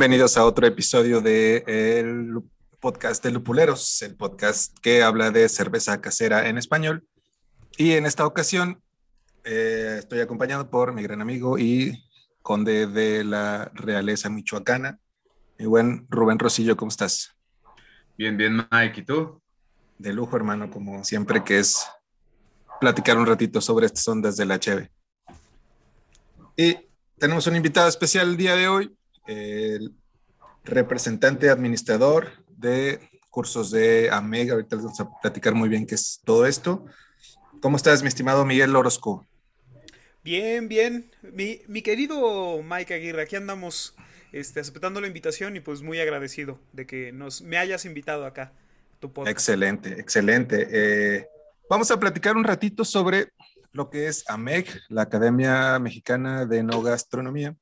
Bienvenidos a otro episodio del de podcast de Lupuleros, el podcast que habla de cerveza casera en español. Y en esta ocasión eh, estoy acompañado por mi gran amigo y conde de la realeza michoacana, mi buen Rubén Rosillo, ¿cómo estás? Bien, bien, Mike, ¿y tú? De lujo, hermano, como siempre, que es platicar un ratito sobre estas ondas de la Cheve. Y tenemos un invitado especial el día de hoy, el representante administrador de cursos de AMEG. Ahorita les vamos a platicar muy bien qué es todo esto. ¿Cómo estás, mi estimado Miguel Orozco? Bien, bien. Mi, mi querido Mike Aguirre, aquí andamos este, aceptando la invitación y pues muy agradecido de que nos, me hayas invitado acá. Tu podcast. Excelente, excelente. Eh, vamos a platicar un ratito sobre lo que es AMEG, la Academia Mexicana de No Gastronomía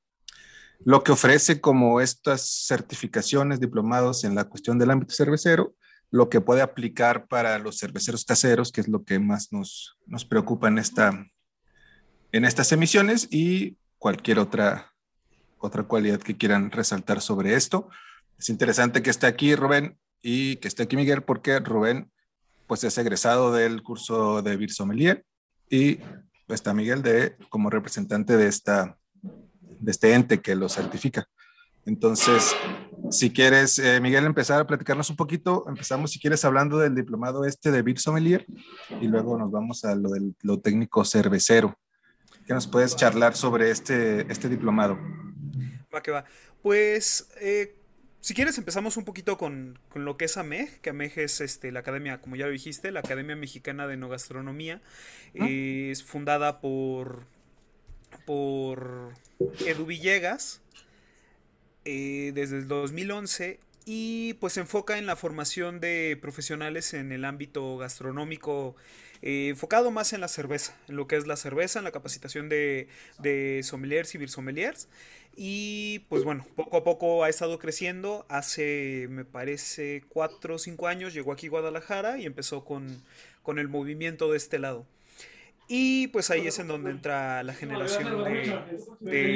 lo que ofrece como estas certificaciones, diplomados en la cuestión del ámbito cervecero, lo que puede aplicar para los cerveceros caseros, que es lo que más nos, nos preocupa en, esta, en estas emisiones, y cualquier otra, otra cualidad que quieran resaltar sobre esto. Es interesante que esté aquí Rubén y que esté aquí Miguel, porque Rubén pues es egresado del curso de Bir Sommelier y está Miguel de, como representante de esta de este ente que lo certifica. Entonces, si quieres, eh, Miguel, empezar a platicarnos un poquito, empezamos si quieres hablando del diplomado este de Beer Sommelier y luego nos vamos a lo del lo técnico cervecero. ¿Qué nos puedes charlar sobre este, este diplomado? Va que va. Pues, eh, si quieres, empezamos un poquito con, con, lo que es AMEG, que AMEG es este, la academia, como ya lo dijiste, la Academia Mexicana de No Gastronomía. Es fundada por, por Edu Villegas eh, desde el 2011 y pues se enfoca en la formación de profesionales en el ámbito gastronómico, eh, enfocado más en la cerveza, en lo que es la cerveza, en la capacitación de, de sommeliers y sommeliers. Y pues bueno, poco a poco ha estado creciendo. Hace, me parece, cuatro o cinco años llegó aquí a Guadalajara y empezó con, con el movimiento de este lado. Y pues ahí es en donde entra la generación de, de,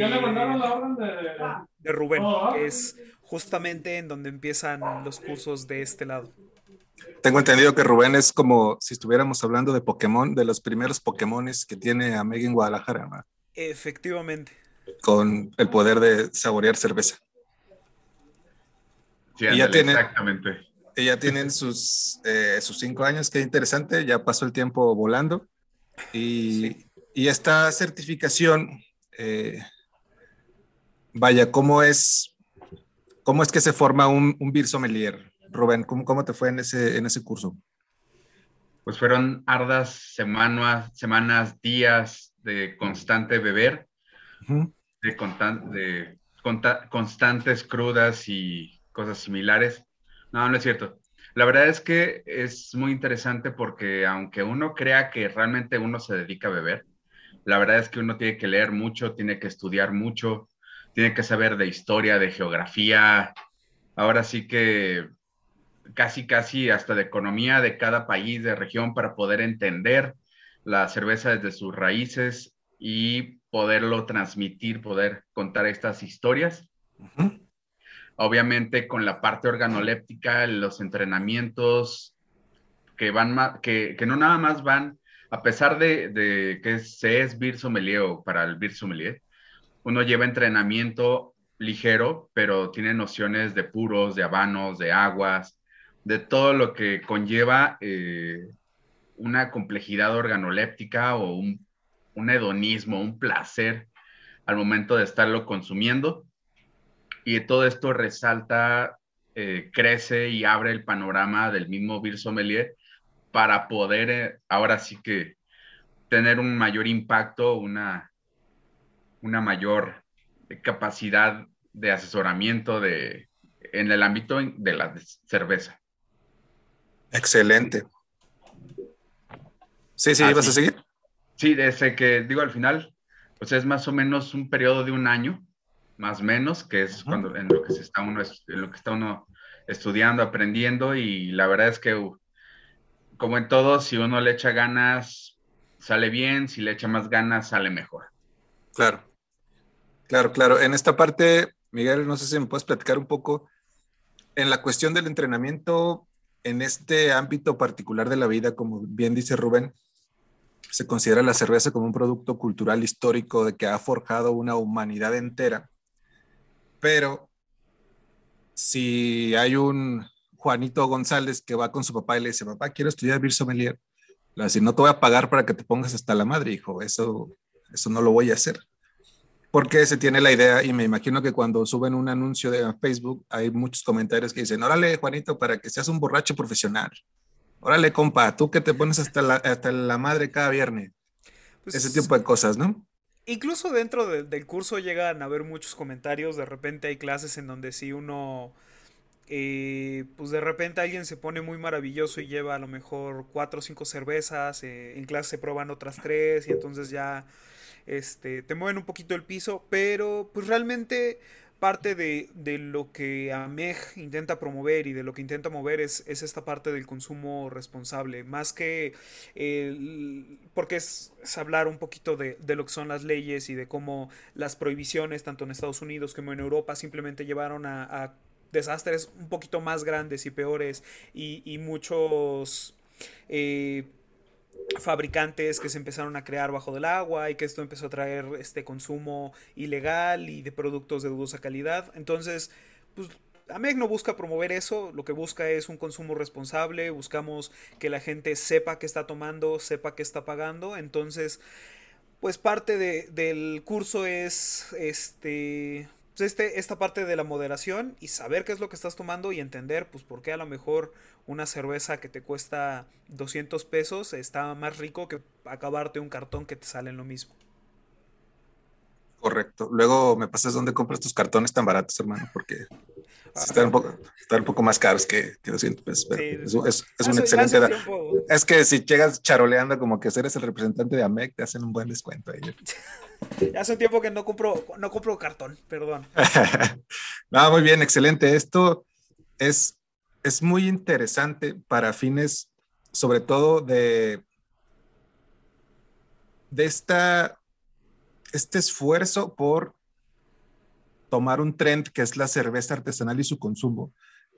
de Rubén, que es justamente en donde empiezan los cursos de este lado. Tengo entendido que Rubén es como si estuviéramos hablando de Pokémon, de los primeros Pokémones que tiene a en Guadalajara. Efectivamente. Con el poder de saborear cerveza. Sí, y ya tiene, exactamente. Y ya tienen sus, eh, sus cinco años, qué interesante, ya pasó el tiempo volando. Y, esta certificación, eh, vaya, ¿cómo es, ¿cómo es que se forma un, un beer sommelier? Rubén, ¿cómo, ¿cómo te fue en ese, en ese curso? Pues fueron ardas semanas, semanas días de constante beber, de, de constantes crudas y cosas similares. No, no es cierto. La verdad es que es muy interesante porque aunque uno crea que realmente uno se dedica a beber, la verdad es que uno tiene que leer mucho, tiene que estudiar mucho, tiene que saber de historia, de geografía, ahora sí que casi, casi hasta de economía de cada país, de región, para poder entender la cerveza desde sus raíces y poderlo transmitir, poder contar estas historias obviamente con la parte organoléptica, los entrenamientos que van que, que no nada más van, a pesar de, que se es Beer Sommelier o para el Beer Sommelier, uno lleva entrenamiento ligero, pero tiene nociones de puros, de habanos, de aguas, de todo lo que conlleva eh, una complejidad organoléptica o un, un hedonismo, un placer al momento de estarlo consumiendo y todo esto resalta, eh, crece y abre el panorama del mismo Bill Sommelier para poder eh, ahora sí que tener un mayor impacto, una, una mayor capacidad de asesoramiento de, en el ámbito de la cerveza. Excelente. Sí, sí, ¿vas a seguir? Sí, desde que digo al final, pues es más o menos un periodo de un año más o menos, que es cuando en lo que se está uno en lo que está uno estudiando, aprendiendo y la verdad es que como en todo, si uno le echa ganas sale bien, si le echa más ganas sale mejor. Claro. Claro, claro. En esta parte Miguel, no sé si me puedes platicar un poco en la cuestión del entrenamiento en este ámbito particular de la vida, como bien dice Rubén, se considera la cerveza como un producto cultural histórico de que ha forjado una humanidad entera. Pero si hay un Juanito González que va con su papá y le dice, papá, quiero estudiar Beer Sommelier, le dice, no te voy a pagar para que te pongas hasta la madre, hijo, eso, eso no lo voy a hacer. Porque se tiene la idea, y me imagino que cuando suben un anuncio de Facebook, hay muchos comentarios que dicen, órale, Juanito, para que seas un borracho profesional. Órale, compa, tú que te pones hasta la, hasta la madre cada viernes. Pues Ese tipo de cosas, ¿no? Incluso dentro del curso llegan a haber muchos comentarios. De repente hay clases en donde si uno, eh, pues de repente alguien se pone muy maravilloso y lleva a lo mejor cuatro o cinco cervezas. Eh, en clase se prueban otras tres y entonces ya este, te mueven un poquito el piso. Pero pues realmente parte de, lo que AMEG intenta promover y de lo que intenta mover es, esta parte del consumo responsable, más que porque es, hablar un poquito de, lo que son las leyes y de cómo las prohibiciones, tanto en Estados Unidos como en Europa, simplemente llevaron a, desastres un poquito más grandes y peores y, muchos... Eh, fabricantes que se empezaron a crear bajo del agua y que esto empezó a traer este consumo ilegal y de productos de dudosa calidad. Entonces, pues AMEG no busca promover eso, lo que busca es un consumo responsable, buscamos que la gente sepa qué está tomando, sepa qué está pagando. Entonces, pues parte de, del curso es este pues, este, esta parte de la moderación y saber qué es lo que estás tomando y entender, pues, por qué a lo mejor una cerveza que te cuesta 200 pesos está más rico que acabarte un cartón que te sale en lo mismo. Correcto. Luego me pasas dónde compras tus cartones tan baratos, hermano, porque están, un poco, están un poco más caros que, que 200 pesos. es, es, un excelente. Es que si llegas charoleando como que eres el representante de AMEC, te hacen un buen descuento ahí. Hace un tiempo que no compro, no compro cartón, perdón. no, muy bien, excelente. Esto es, es muy interesante para fines, sobre todo de, de esta, este esfuerzo por tomar un trend que es la cerveza artesanal y su consumo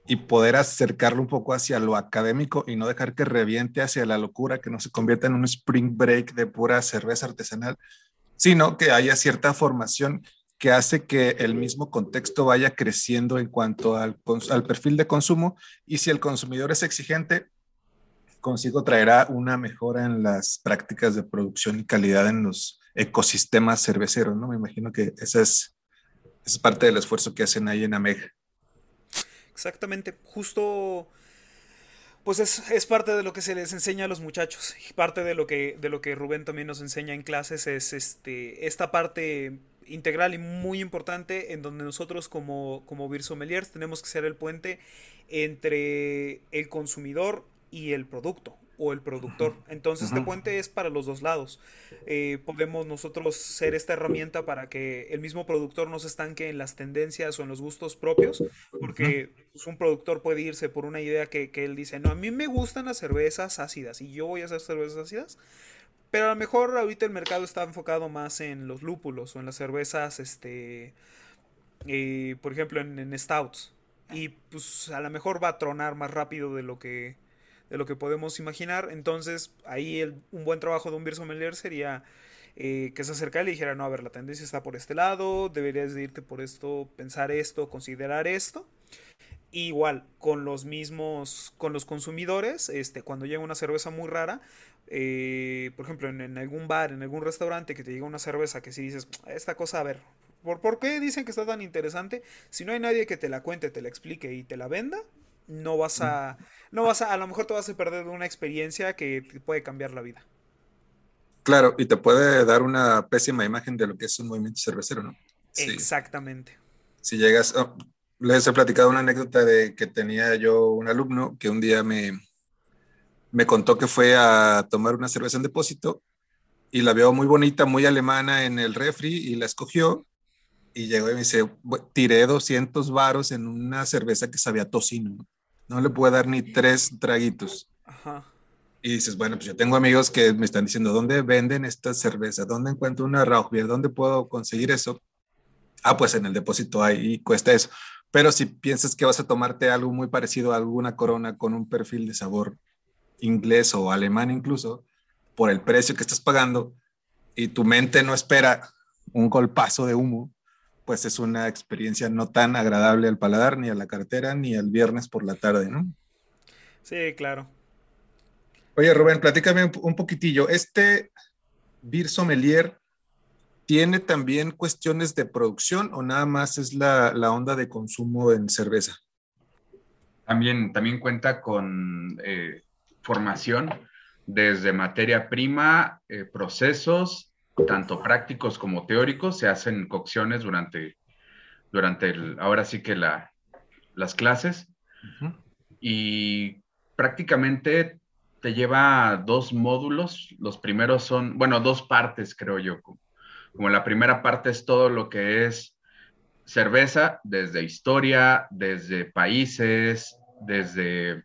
y poder acercarlo un poco hacia lo académico y no dejar que reviente hacia la locura, que no se convierta en un spring break de pura cerveza artesanal, sino que haya cierta formación que hace que el mismo contexto vaya creciendo en cuanto al, perfil de consumo y si el consumidor es exigente, consigo traerá una mejora en las prácticas de producción y calidad en los ecosistemas cerveceros, ¿no? Me imagino que esa es, es parte del esfuerzo que hacen ahí en AMEG. Exactamente, justo pues es, parte de lo que se les enseña a los muchachos. Y parte de lo que, de lo que Rubén también nos enseña en clases es este, esta parte integral y muy importante en donde nosotros como, como Sommeliers tenemos que ser el puente entre el consumidor y el producto o el productor. Entonces, este puente es para los dos lados. Eh, podemos nosotros ser esta herramienta para que el mismo productor no se estanque en las tendencias o en los gustos propios, porque pues, un productor puede irse por una idea que, él dice, no, a mí me gustan las cervezas ácidas y yo voy a hacer cervezas ácidas. Pero a lo mejor ahorita el mercado está enfocado más en los lúpulos o en las cervezas, este, eh, por ejemplo, en, en stouts. Y pues a lo mejor va a tronar más rápido de lo que de lo que podemos imaginar. Entonces, ahí un buen trabajo de un beer sommelier sería eh, que se acercara y le dijera, no, a ver, la tendencia está por este lado, deberías de irte por esto, pensar esto, considerar esto. Igual, con los mismos, con los consumidores, este, cuando llega una cerveza muy rara, eh, por ejemplo, en, algún bar, en algún restaurante que te llega una cerveza que si dices, esta cosa, a ver, ¿por, ¿por qué dicen que está tan interesante? Si no hay nadie que te la cuente, te la explique y te la venda, no vas a, no vas a, a lo mejor te vas a perder de una experiencia que te puede cambiar la vida. Claro, y te puede dar una pésima imagen de lo que es un movimiento cervecero, ¿no? Exactamente. Si llegas, oh, les he platicado una anécdota de que tenía yo un alumno que un día me, me contó que fue a tomar una cerveza en depósito y la vio muy bonita, muy alemana en el refri y la escogió y llegó y me dice, tiré 200 varos en una cerveza que sabía tocino. No le puedo dar ni tres traguitos. Ajá. Y dices, bueno, pues yo tengo amigos que me están diciendo, ¿dónde venden esta cerveza? ¿Dónde encuentro una Rauchbier? ¿Dónde puedo conseguir eso? Ah, pues en el depósito hay y cuesta eso. Pero si piensas que vas a tomarte algo muy parecido a alguna corona con un perfil de sabor inglés o alemán incluso, por el precio que estás pagando y tu mente no espera un golpazo de humo, pues es una experiencia no tan agradable al paladar, ni a la cartera, ni al viernes por la tarde, ¿no? Sí, claro. Oye, Rubén, platícame un, poquitillo. ¿Este Beer Sommelier tiene también cuestiones de producción o nada más es la, onda de consumo en cerveza? También, también cuenta con eh, formación desde materia prima, eh, procesos, tanto prácticos como teóricos, se hacen cocciones durante, durante el, ahora sí que la, las clases. Y prácticamente te lleva dos módulos. Los primeros son, bueno, dos partes, creo yo. Como la primera parte es todo lo que es cerveza, desde historia, desde países, desde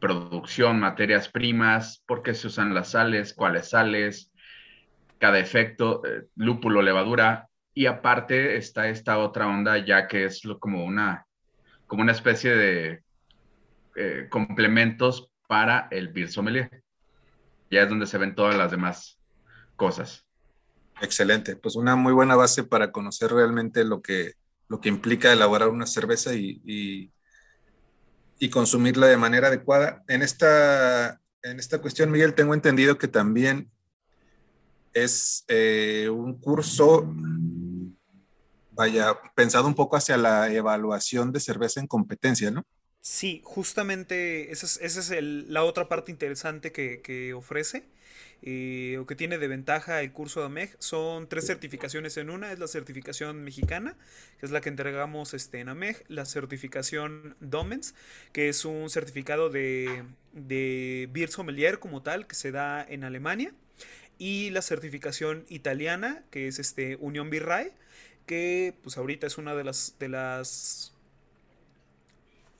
producción, materias primas, por qué se usan las sales, cuáles sales, cada efecto, eh, lúpulo, levadura. Y aparte está esta otra onda ya que es como, una, como una especie de eh, complementos para el beer sommelier. Ya es donde se ven todas las demás cosas. Excelente, pues una muy buena base para conocer realmente lo que, lo que implica elaborar una cerveza y y consumirla de manera adecuada. En esta, en esta cuestión, Miguel, tengo entendido que también es eh, un curso, vaya, pensado un poco hacia la evaluación de cerveza en competencia, ¿no? Sí, justamente esa es, la otra parte interesante que, que ofrece. Eh, o que tiene de ventaja el curso de AMEG son tres certificaciones en una. Es la certificación mexicana, que es la que entregamos este, en AMEG. La certificación Domens, que es un certificado de, de Beer Sommelier como tal, que se da en Alemania. Y la certificación italiana, que es este Unión Birrae, que pues ahorita es una de las, de las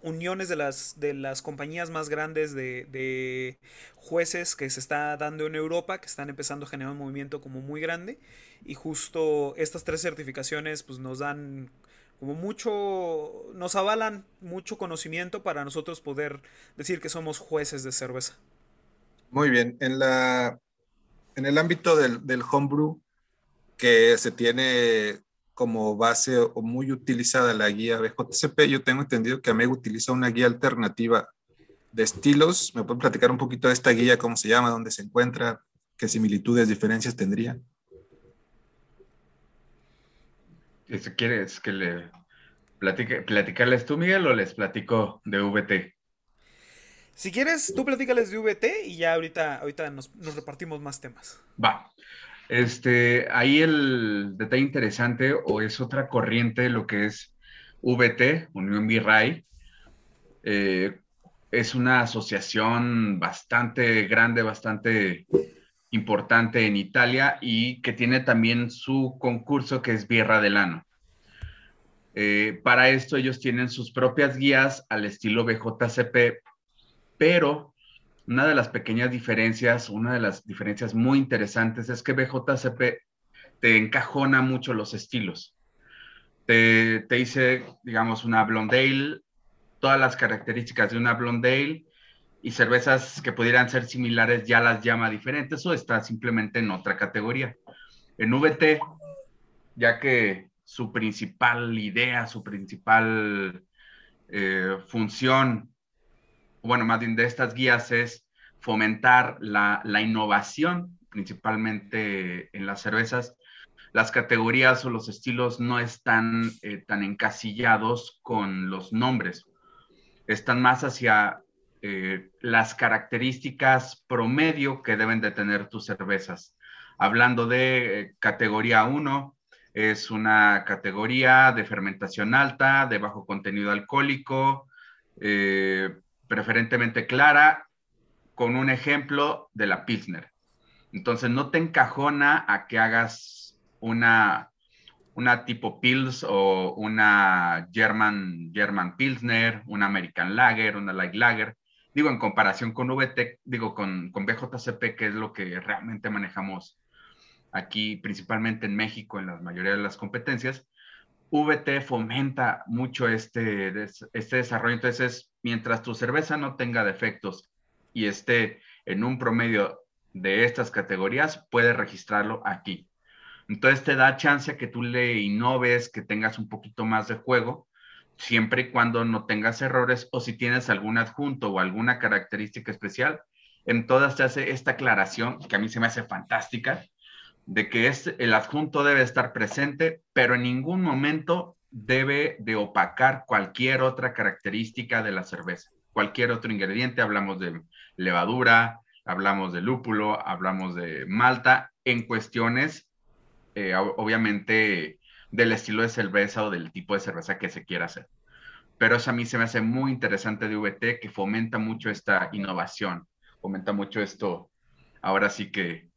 uniones de las, de las compañías más grandes de, jueces que se está dando en Europa, que están empezando a generar un movimiento como muy grande. Y justo estas tres certificaciones pues nos dan como mucho, nos avalan mucho conocimiento para nosotros poder decir que somos jueces de cerveza. Muy bien, en, la, en el ámbito del, homebrew, que se tiene como base o muy utilizada la guía BJCP. Yo tengo entendido que AMEG utiliza una guía alternativa de estilos. ¿Me pueden platicar un poquito de esta guía? ¿Cómo se llama? ¿Dónde se encuentra? ¿Qué similitudes, diferencias tendría? Quieres que le platicarles tú, Miguel, o les platico de VT? Si quieres, tú platícales de VT y ya ahorita, ahorita nos, repartimos más temas. Va. Este, ahí el detalle interesante o es otra corriente lo que es VT, Unión Virrey. Eh, es una asociación bastante grande, bastante importante en Italia y que tiene también su concurso que es Birra del Ano. Eh, para esto ellos tienen sus propias guías al estilo BJCP, pero una de las pequeñas diferencias, una de las diferencias muy interesantes es que BJCP te encajona mucho los estilos. Te, te dice, digamos, una blonde todas las características de una blonde y cervezas que pudieran ser similares ya las llama diferentes o está simplemente en otra categoría. En VT, ya que su principal idea, su principal eh, función bueno, más bien de estas guías es fomentar la, innovación, principalmente en las cervezas. Las categorías o los estilos no están eh, tan encasillados con los nombres, están más hacia eh, las características promedio que deben de tener tus cervezas. Hablando de eh, categoría 1, es una categoría de fermentación alta, de bajo contenido alcohólico, preferentemente clara, con un ejemplo de la Pilsner. Entonces no te encajona a que hagas una, una tipo Pils o una German, German Pilsner, una American Lager, una Light Lager. Digo, en comparación con VT, digo, con, con BJCP, que es lo que realmente manejamos aquí, principalmente en México, en la mayoría de las competencias, VT fomenta mucho este, este desarrollo. Entonces, mientras tu cerveza no tenga defectos y esté en un promedio de estas categorías, puedes registrarlo aquí. Entonces te da chance que tú le innoves, que tengas un poquito más de juego, siempre y cuando no tengas errores o si tienes algún adjunto o alguna característica especial, en todas te hace esta aclaración que a mí se me hace fantástica, de que es, el adjunto debe estar presente, pero en ningún momento debe de opacar cualquier otra característica de la cerveza, cualquier otro ingrediente, hablamos de levadura, hablamos de lúpulo, hablamos de malta, en cuestiones, eh, obviamente, del estilo de cerveza o del tipo de cerveza que se quiera hacer. Pero eso a mí se me hace muy interesante de VT, que fomenta mucho esta innovación, fomenta mucho esto, ahora sí que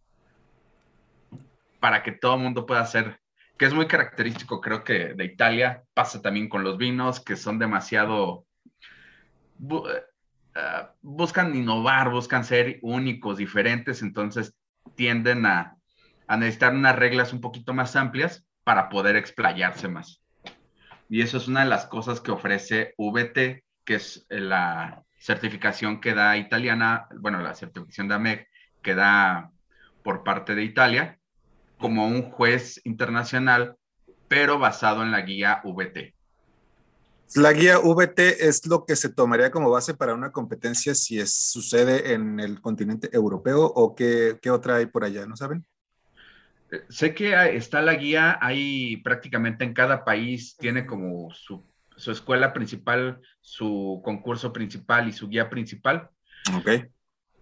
para que todo el mundo pueda hacer, que es muy característico, creo que de Italia, pasa también con los vinos, que son demasiado, eh, buscan innovar, buscan ser únicos, diferentes, entonces tienden a, a necesitar unas reglas un poquito más amplias para poder explayarse más. Y eso es una de las cosas que ofrece VT, que es la certificación que da italiana, bueno, la certificación de AMEC que da por parte de Italia, como un juez internacional, pero basado en la guía VT. La guía VT es lo que se tomaría como base para una competencia si es, sucede en el continente europeo o qué, qué otra hay por allá, ¿no saben? Eh, sé que está la guía, hay prácticamente en cada país, tiene como su, su, escuela principal, su concurso principal y su guía principal. Ok.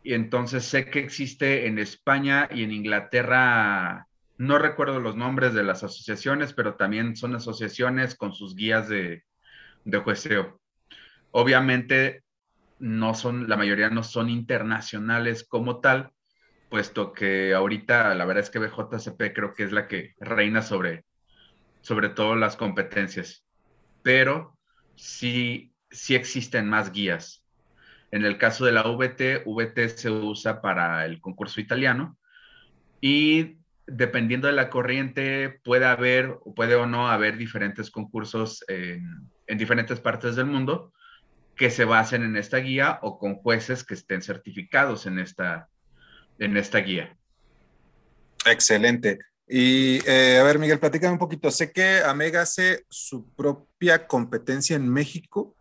Y entonces sé que existe en España y en Inglaterra no recuerdo los nombres de las asociaciones, pero también son asociaciones con sus guías de, de jueceo. Obviamente, no son, la mayoría no son internacionales como tal, puesto que ahorita la verdad es que BJCP creo que es la que reina sobre, sobre todo las competencias, pero sí, sí existen más guías. En el caso de la VT, VT se usa para el concurso italiano y dependiendo de la corriente, puede haber o puede o no haber diferentes concursos en, diferentes partes del mundo que se basen en esta guía o con jueces que estén certificados en esta, en esta guía. Excelente. Y eh, a ver, Miguel, platícame un poquito. Sé que Amega hace su propia competencia en México.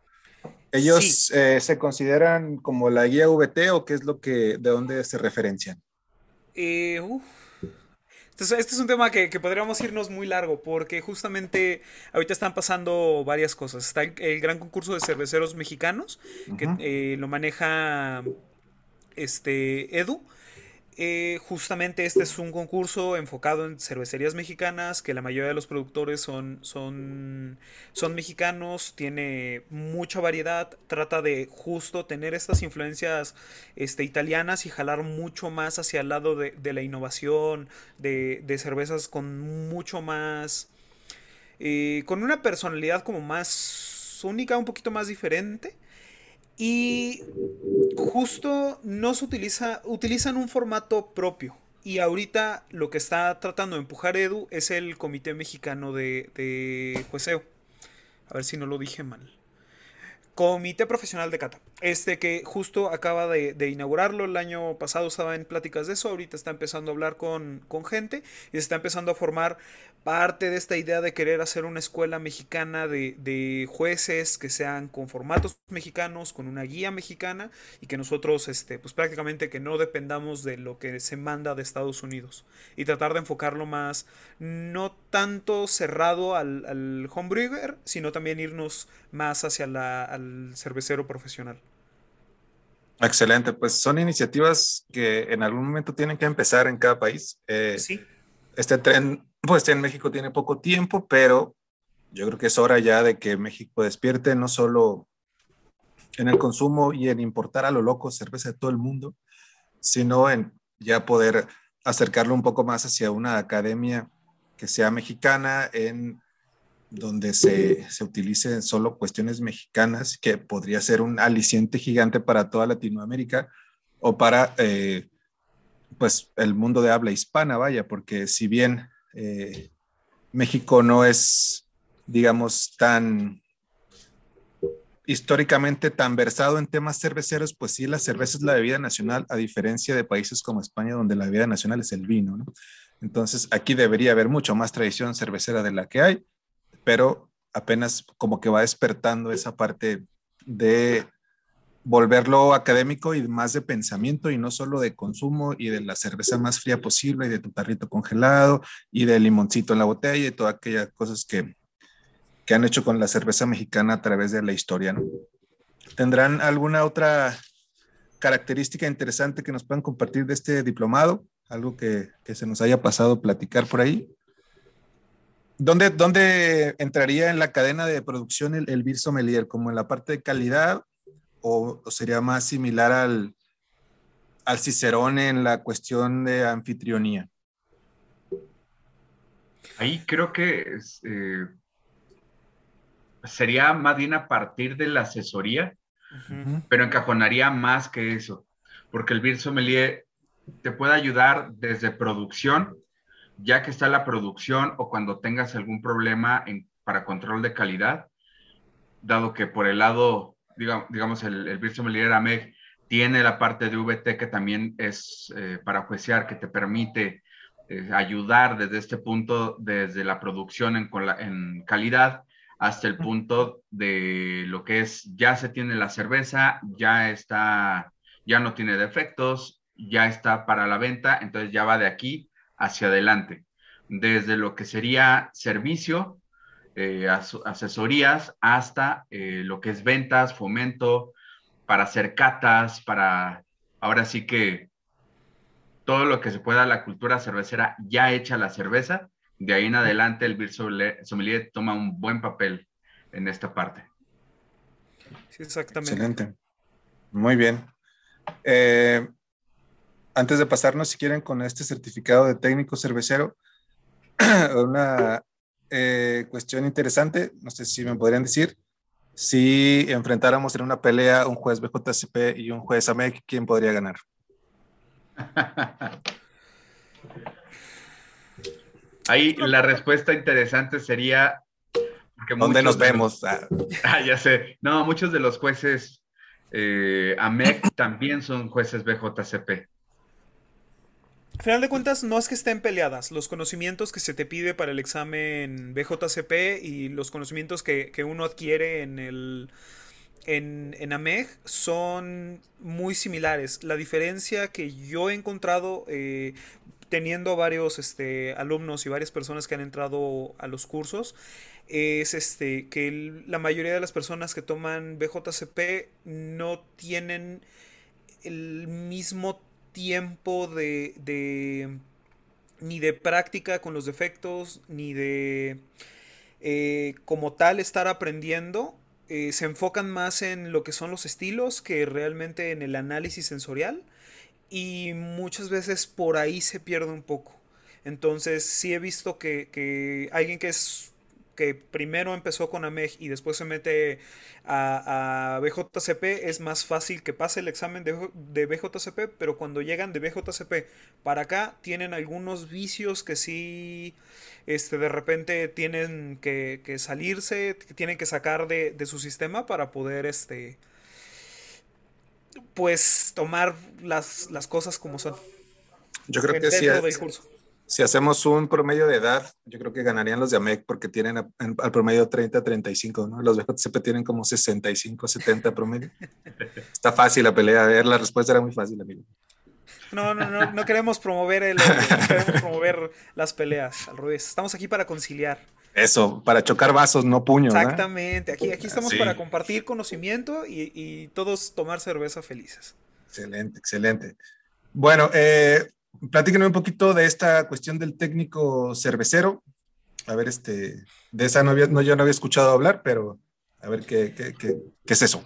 ¿Ellos eh, se consideran como la guía VT o qué es lo que, de dónde se referencian? Eh, este es un tema que, podríamos irnos muy largo porque justamente ahorita están pasando varias cosas. Está el, gran concurso de cerveceros mexicanos que eh, lo maneja este Edu eh, justamente este es un concurso enfocado en cervecerías mexicanas, que la mayoría de los productores son, son, son mexicanos, tiene mucha variedad, trata de justo tener estas influencias este, italianas y jalar mucho más hacia el lado de, la innovación, de, cervezas con mucho más... Eh, con una personalidad como más única, un poquito más diferente. Y justo no se utiliza, utilizan un formato propio. Y ahorita lo que está tratando de empujar Edu es el Comité Mexicano de, de Jueceo. A ver si no lo dije mal. Comité Profesional de Cata. Este que justo acaba de, inaugurarlo. El año pasado estaba en pláticas de eso. Ahorita está empezando a hablar con, con gente. Y se está empezando a formar parte de esta idea de querer hacer una escuela mexicana de, jueces que sean con formatos mexicanos, con una guía mexicana y que nosotros, este, pues prácticamente que no dependamos de lo que se manda de Estados Unidos y tratar de enfocarlo más, no tanto cerrado al, al homebrewer, sino también irnos más hacia la, al cervecero profesional. Excelente, pues son iniciativas que en algún momento tienen que empezar en cada país. Eh, sí. Este tren pues en México tiene poco tiempo, pero yo creo que es hora ya de que México despierte no solo en el consumo y en importar a lo loco cerveza de todo el mundo, sino en ya poder acercarlo un poco más hacia una academia que sea mexicana, en donde se, se utilicen solo cuestiones mexicanas, que podría ser un aliciente gigante para toda Latinoamérica o para eh, pues el mundo de habla hispana, vaya, porque si bien eh, México no es digamos, tan históricamente tan versado en temas cerveceros, pues sí, la cerveza es la bebida nacional, a diferencia de países como España, donde la bebida nacional es el vino, ¿no? Entonces, aquí debería haber mucho más tradición cervecera de la que hay, pero apenas como que va despertando esa parte de volverlo académico y más de pensamiento y no solo de consumo y de la cerveza más fría posible y de tu tarrito congelado y de limoncito en la botella y todas aquellas cosas que, que han hecho con la cerveza mexicana a través de la historia. ¿Tendrán alguna otra característica interesante que nos puedan compartir de este diplomado? Algo que, que se nos haya pasado platicar por ahí. ¿Dónde, ¿Dónde, entraría en la cadena de producción el, el Beer Sommelier? ¿Como en la parte de calidad o, o sería más similar al, al Cicerone en la cuestión de anfitrionía? Ahí creo que eh, sería más bien a partir de la asesoría, uh -huh. pero encajonaría más que eso, porque el Beer Sommelier te puede ayudar desde producción, ya que está la producción o cuando tengas algún problema para control de calidad, dado que por el lado, digamos, el, el Sommelier AMEG tiene la parte de VT que también es eh, para juiciar, que te permite eh, ayudar desde este punto, desde la producción en, en calidad, hasta el punto de lo que es, ya se tiene la cerveza, ya está, ya no tiene defectos, ya está para la venta, entonces ya va de aquí hacia adelante. Desde lo que sería servicio, eh, as asesorías, hasta eh, lo que es ventas, fomento, para hacer catas, para, ahora sí que todo lo que se pueda, la cultura cervecera ya hecha la cerveza, de ahí en adelante el Beer Sommelier toma un buen papel en esta parte. Sí, exactamente. Excelente. Muy bien. Eh, antes de pasarnos, si quieren, con este certificado de técnico cervecero, una eh, cuestión interesante, no sé si me podrían decir, si enfrentáramos en una pelea un juez BJCP y un juez AMEC, ¿quién podría ganar? Ahí la respuesta interesante sería... ¿Dónde nos vemos? Los, ah, ya sé. No, muchos de los jueces eh, AMEC también son jueces BJCP. Al final de cuentas, no es que estén peleadas. Los conocimientos que se te pide para el examen BJCP y los conocimientos que, que uno adquiere en el en, en, AMEG son muy similares. La diferencia que yo he encontrado eh, teniendo varios este, alumnos y varias personas que han entrado a los cursos es este, que la mayoría de las personas que toman BJCP no tienen el mismo tiempo de, de ni de práctica con los defectos, ni de eh, como tal estar aprendiendo. Eh, se enfocan más en lo que son los estilos que realmente en el análisis sensorial y muchas veces por ahí se pierde un poco. Entonces sí he visto que, que alguien que es que primero empezó con AMEG y después se mete a, a, BJCP, es más fácil que pase el examen de, de, BJCP, pero cuando llegan de BJCP para acá, tienen algunos vicios que sí, este, de repente tienen que, que salirse, que tienen que sacar de, de, su sistema para poder, este, pues, tomar las, las cosas como son. Yo creo que sí. Del curso si hacemos un promedio de edad, yo creo que ganarían los de AMEC porque tienen a, en, al promedio 30, 35, ¿no? Los BJCP tienen como 65, 70 promedio. Está fácil la pelea, a ver, la respuesta era muy fácil, amigo. No, no, no, no queremos promover el, no queremos promover las peleas, al revés. Estamos aquí para conciliar. Eso, para chocar vasos, no puños. Exactamente, ¿no? aquí, aquí estamos sí. para compartir conocimiento y, y, todos tomar cerveza felices. Excelente, excelente. Bueno, eh, platíquenme un poquito de esta cuestión del técnico cervecero. A ver, este, de esa no, había, no yo no había escuchado hablar, pero a ver qué, qué, qué, qué es eso.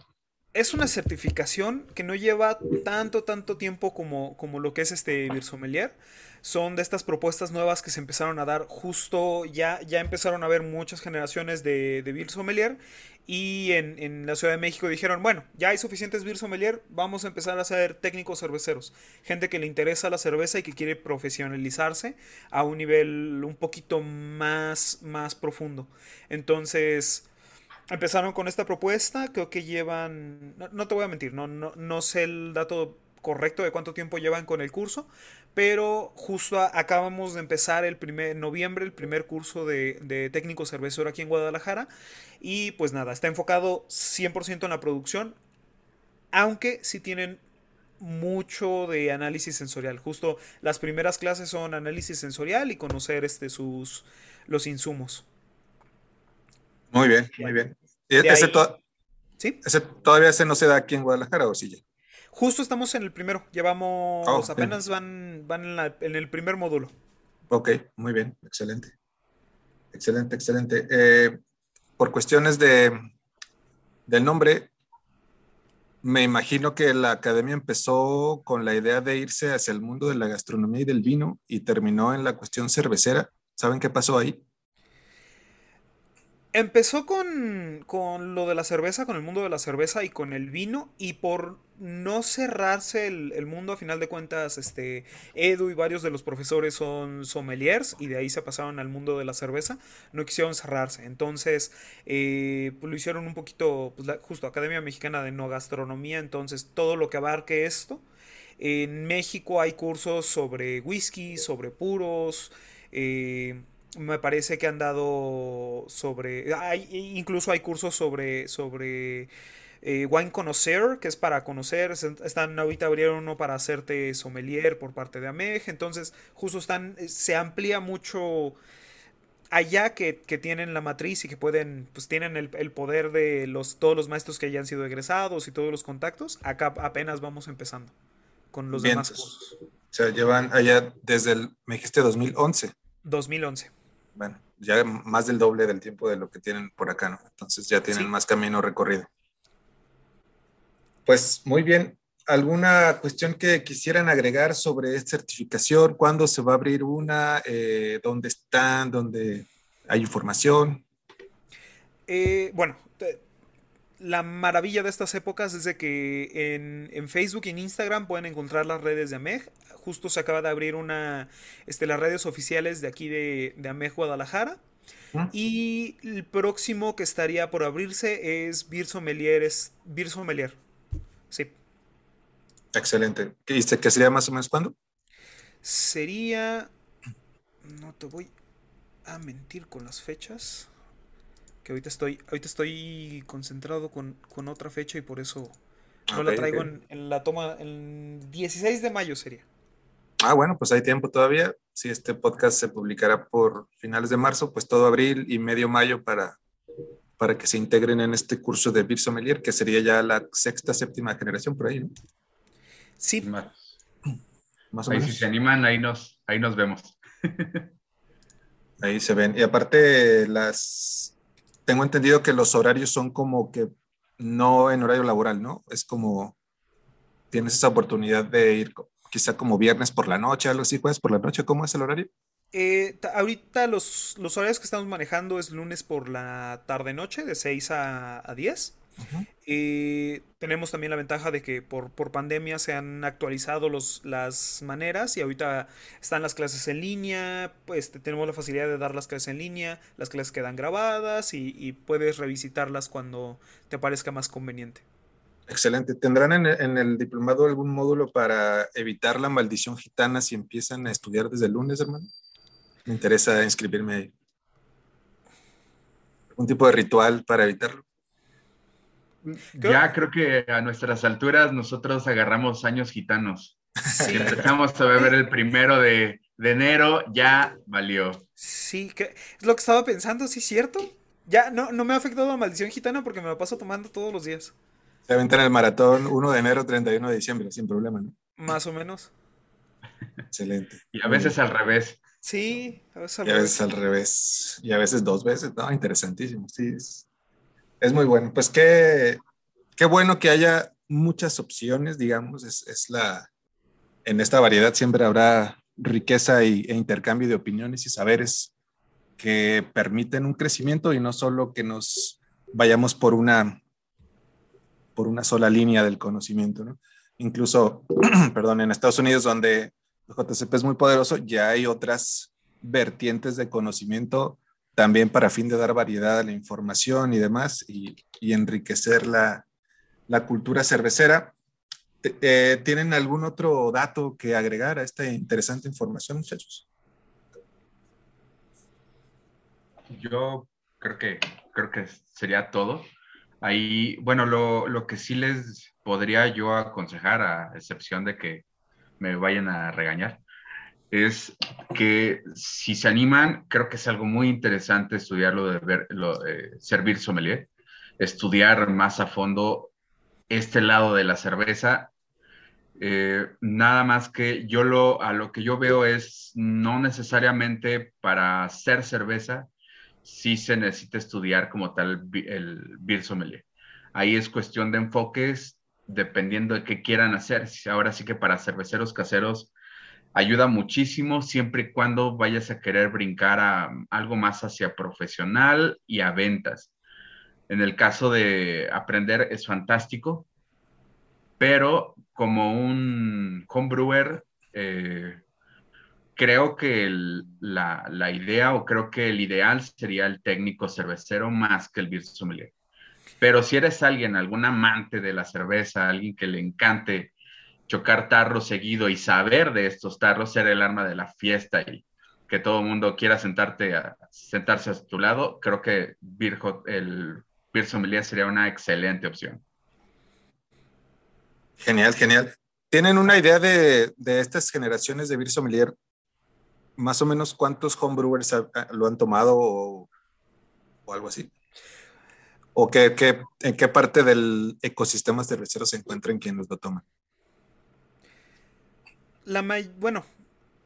Es una certificación que no lleva tanto, tanto tiempo como, como lo que es este Birsomelier. Son de estas propuestas nuevas que se empezaron a dar justo, ya, ya empezaron a haber muchas generaciones de, de Beer Sommelier y en, en, la Ciudad de México dijeron, bueno, ya hay suficientes Beer Sommelier, vamos a empezar a ser técnicos cerveceros. Gente que le interesa la cerveza y que quiere profesionalizarse a un nivel un poquito más, más profundo. Entonces empezaron con esta propuesta, creo que llevan, no, te voy a mentir, no, no, no, sé el dato correcto de cuánto tiempo llevan con el curso, pero justo acabamos de empezar el primer noviembre, el primer curso de, de técnico cervecero aquí en Guadalajara, y pues nada, está enfocado 100% en la producción, aunque sí tienen mucho de análisis sensorial. Justo las primeras clases son análisis sensorial y conocer este, sus, los insumos. Muy bien, muy bien. Ese, ¿Sí? ese, todavía ese no se da aquí en Guadalajara o sí Justo estamos en el primero. Llevamos, oh, apenas van, van en, el primer módulo. Ok, muy bien, excelente. Excelente, excelente. Eh, por cuestiones de, del nombre, me imagino que la academia empezó con la idea de irse hacia el mundo de la gastronomía y del vino y terminó en la cuestión cervecera. ¿Saben qué pasó ahí? Empezó con, lo de la cerveza, con el mundo de la cerveza y con el vino, y por no cerrarse el, mundo, a final de cuentas, este, Edu y varios de los profesores son sommeliers, y de ahí se pasaron al mundo de la cerveza, no quisieron cerrarse. Entonces, eh, pues lo hicieron un poquito, pues justo Academia Mexicana de No Gastronomía, entonces todo lo que abarque esto. En México hay cursos sobre whisky, sobre puros, eh, me parece que han dado sobre. Hay, incluso hay cursos sobre. sobre eh, Wine Conocer, que es para conocer. Están ahorita abrieron uno para hacerte sommelier por parte de AMEG. Entonces, justo están. Se amplía mucho allá que, tienen la matriz y que pueden, pues tienen el, poder de los, todos los maestros que hayan sido egresados y todos los contactos, acá apenas vamos empezando con los demás cursos. O sea, llevan allá desde el, me dijiste 2011. 2011 bueno, ya más del doble del tiempo de lo que tienen por acá, ¿no? Entonces ya tienen más camino recorrido. Pues muy bien. ¿Alguna cuestión que quisieran agregar sobre esta certificación? ¿Cuándo se va a abrir una? Eh, ¿Dónde están? ¿Dónde hay información? Eh, bueno, la maravilla de estas épocas es de que en, Facebook y en Instagram pueden encontrar las redes de AMEG. Justo se acaba de abrir una, este, las redes oficiales de aquí de, de AMEG Guadalajara. Ah. Y el próximo que estaría por abrirse es Beer Sommelier. Es Sí. Excelente. ¿Qué, ¿Qué sería más o menos cuándo? Sería... No te voy a mentir con las fechas ahorita estoy, ahorita estoy concentrado con, otra fecha y por eso no la traigo en, la toma, el 16 de mayo sería. Ah, bueno, pues hay tiempo todavía. Si este podcast se publicará por finales de marzo, pues todo abril y medio mayo para, para que se integren en este curso de Beer Sommelier, que sería ya la sexta, séptima generación por ahí, ¿no? Sí. Más, o ahí Si se animan, ahí nos, ahí nos vemos. ahí se ven. Y aparte, las, tengo entendido que los horarios son como que no en horario laboral, ¿no? Es como tienes esa oportunidad de ir quizá como viernes por la noche, algo así, jueves por la noche, ¿cómo es el horario? Eh, ahorita los, los, horarios que estamos manejando es lunes por la tarde-noche, de 6 a, a 10. Y tenemos también la ventaja de que por, por pandemia se han actualizado los, las maneras y ahorita están las clases en línea, pues tenemos la facilidad de dar las clases en línea, las clases quedan grabadas y, puedes revisitarlas cuando te parezca más conveniente. Excelente. ¿Tendrán en, en, el diplomado algún módulo para evitar la maldición gitana si empiezan a estudiar desde el lunes, hermano? Me interesa inscribirme ahí. ¿Un tipo de ritual para evitarlo? Ya creo que a nuestras alturas nosotros agarramos años gitanos. Si empezamos a beber el primero de, enero, ya valió. Sí, que es lo que estaba pensando, sí, cierto. Ya no, no me ha afectado la maldición gitana porque me lo paso tomando todos los días. Se aventan el maratón 1 de enero, 31 de diciembre, sin problema, ¿no? Más o menos. Excelente. Y a veces al revés. Sí, a veces al y a veces al revés. Y a veces dos veces, no, interesantísimo. Sí, es, es muy bueno. Pues qué, qué bueno que haya muchas opciones, digamos, es, la, en esta variedad siempre habrá riqueza y, e intercambio de opiniones y saberes que permiten un crecimiento y no solo que nos vayamos por una, por una sola línea del conocimiento. ¿no? Incluso, perdón, en Estados Unidos, donde el JCP es muy poderoso, ya hay otras vertientes de conocimiento también para fin de dar variedad a la información y demás y, enriquecer la, cultura cervecera. Eh, ¿Tienen algún otro dato que agregar a esta interesante información, muchachos? Yo creo que, creo que sería todo. Ahí, bueno, lo, lo que sí les podría yo aconsejar, a excepción de que me vayan a regañar, es que si se animan, creo que es algo muy interesante estudiarlo de ver, servir sommelier, estudiar más a fondo este lado de la cerveza. Eh, nada más que yo lo, a lo que yo veo es no necesariamente para hacer cerveza, sí se necesita estudiar como tal el beer sommelier. Ahí es cuestión de enfoques dependiendo de qué quieran hacer. Ahora sí que para cerveceros caseros ayuda muchísimo siempre y cuando vayas a querer brincar a algo más hacia profesional y a ventas. En el caso de aprender es fantástico, pero como un homebrewer, eh, creo que la, idea o creo que el ideal sería el técnico cervecero más que el beer sommelier. Pero si eres alguien, algún amante de la cerveza, alguien que le encante chocar tarros seguido y saber de estos tarros, ser el arma de la fiesta y que todo el mundo quiera sentarte a, sentarse a tu lado, creo que el beer sommelier sería una excelente opción. Genial, genial. ¿Tienen una idea de, estas generaciones de beer sommelier? Más o menos cuántos homebrewers lo han tomado o, algo así. ¿O qué, en qué parte del ecosistema cervecero se encuentran quienes lo toman? La bueno,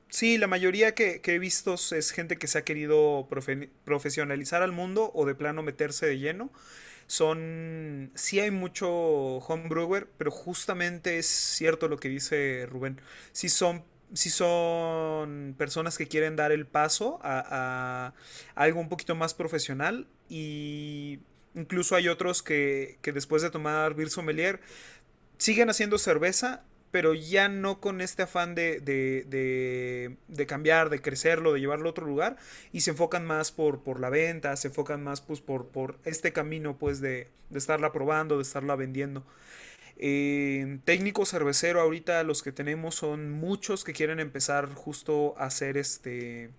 sí, la mayoría que, he visto es gente que se ha querido profesionalizar al mundo o de plano meterse de lleno. Son, sí hay mucho homebrewer, pero justamente es cierto lo que dice Rubén, sí son, sí son personas que quieren dar el paso a, algo un poquito más profesional y incluso hay otros que, que después de tomar Beer Sommelier siguen haciendo cerveza pero ya no con este afán de, de, de, cambiar, de crecerlo, de llevarlo a otro lugar, y se enfocan más por, por la venta, se enfocan más pues, por, por este camino pues, de, estarla probando, de estarla vendiendo. Eh, técnico cervecero, ahorita los que tenemos son muchos que quieren empezar justo a hacer este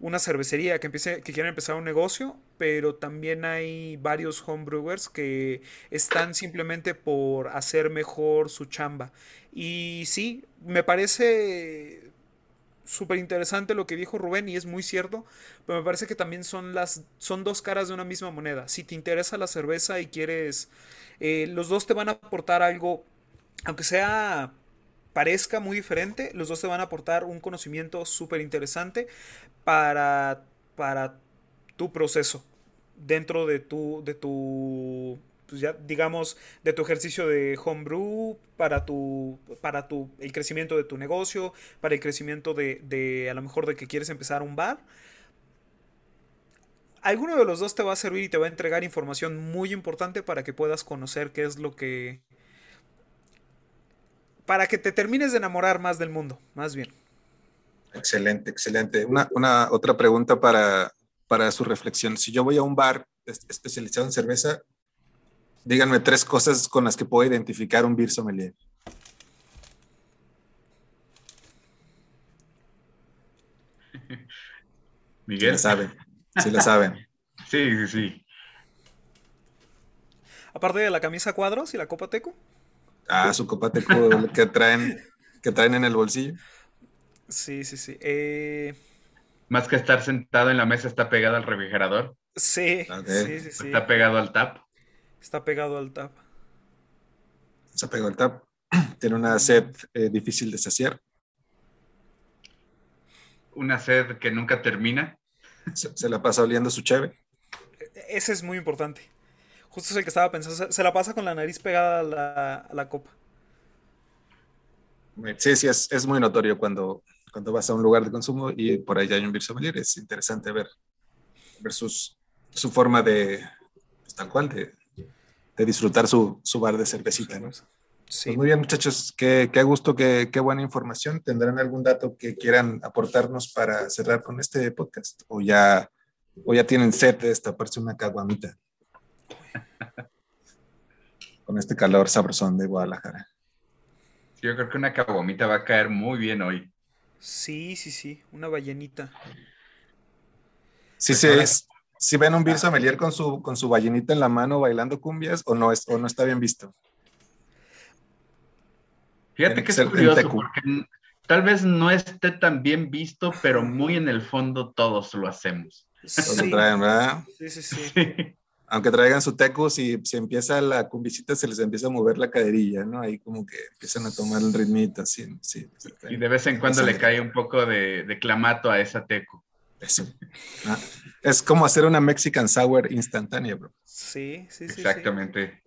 una cervecería que, empiece, que quieren empezar un negocio, pero también hay varios homebrewers que están simplemente por hacer mejor su chamba. Y sí, me parece súper interesante lo que dijo Rubén y es muy cierto, pero me parece que también son las son dos caras de una misma moneda. Si te interesa la cerveza y quieres, eh, los dos te van a aportar algo, aunque sea parezca muy diferente, los dos te van a aportar un conocimiento súper interesante para, para tu proceso dentro de tu, de tu pues ya digamos, de tu ejercicio de homebrew, para tu, para tu, el crecimiento de tu negocio, para el crecimiento de, de, a lo mejor de que quieres empezar un bar. Alguno de los dos te va a servir y te va a entregar información muy importante para que puedas conocer qué es lo que, para que te termines de enamorar más del mundo, más bien. Excelente, excelente. Una, una otra pregunta para, para su reflexión. Si yo voy a un bar especializado en cerveza, díganme tres cosas con las que puedo identificar un beer sommelier. Miguel. Sí lo saben, sí lo saben. sí, sí, sí. Aparte de la camisa cuadros y la copa teco. Ah, su copa que traen, que traen en el bolsillo. Sí, sí, sí. Eh, Más que estar sentado en la mesa, está pegado al refrigerador. Sí, sí, sí, Está pegado al tap. Está pegado al tap. Está pegado al tap. Tiene una sed eh, difícil de saciar. Una sed que nunca termina. Se, se la pasa oliendo su cheve. E-, ese es muy importante Justo es el que estaba pensando. Se, la pasa con la nariz pegada a la, copa. Sí, sí, es, muy notorio cuando, cuando vas a un lugar de consumo y por ahí hay un beer Es interesante ver, ver su forma de, pues, tal cual, de, disfrutar su, bar de cervecita. ¿no? Sí. Pues muy bien, muchachos, qué, qué gusto, qué, qué, buena información. ¿Tendrán algún dato que quieran aportarnos para cerrar con este podcast? ¿O ya, o ya tienen sed de parece una caguamita? Con este calor sabrosón de Guadalajara. Yo creo que una caguamita va a caer muy bien hoy. Sí, sí, sí, una ballenita. Sí, sí, es, si ven un Bill Sommelier con su, con su ballenita en la mano bailando cumbias o no, es, o no está bien visto. Fíjate que es curioso porque tal vez no esté tan bien visto, pero muy en el fondo todos lo hacemos. Sí. traen, ¿verdad? Sí, sí, sí. Aunque traigan su tecus y se empieza la cumbicita, se les empieza a mover la caderilla, ¿no? Ahí como que empiezan a tomar el ritmito, así, sí. Y de vez en cuando le cae un poco de, de clamato a esa tecu. Eso. Ah, es como hacer una Mexican Sour instantánea, bro. Sí, sí, sí. Exactamente.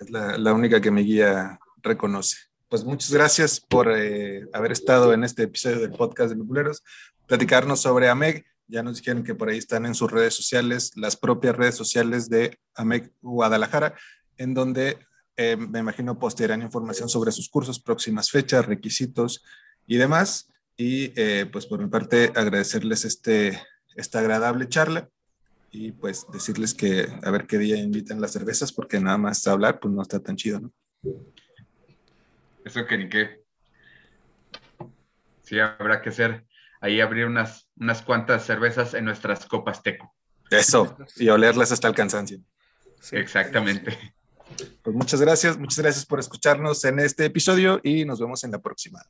Es la, la, única que mi guía reconoce. Pues muchas gracias por eh, haber estado en este episodio del podcast de Lupuleros, platicarnos sobre AMEG. Ya nos dijeron que por ahí están en sus redes sociales, las propias redes sociales de AMEG Guadalajara, en donde eh, me imagino postearán información sobre sus cursos, próximas fechas, requisitos y demás. Y eh, pues por mi parte agradecerles este, esta agradable charla y pues decirles que a ver qué día invitan las cervezas porque nada más hablar pues no está tan chido, ¿no? Eso que ni qué. Sí, habrá que hacer ahí abrir unas, unas cuantas cervezas en nuestras copas teco. Eso, y olerlas hasta el cansancio. Exactamente. Pues muchas gracias, muchas gracias por escucharnos en este episodio y nos vemos en la próxima.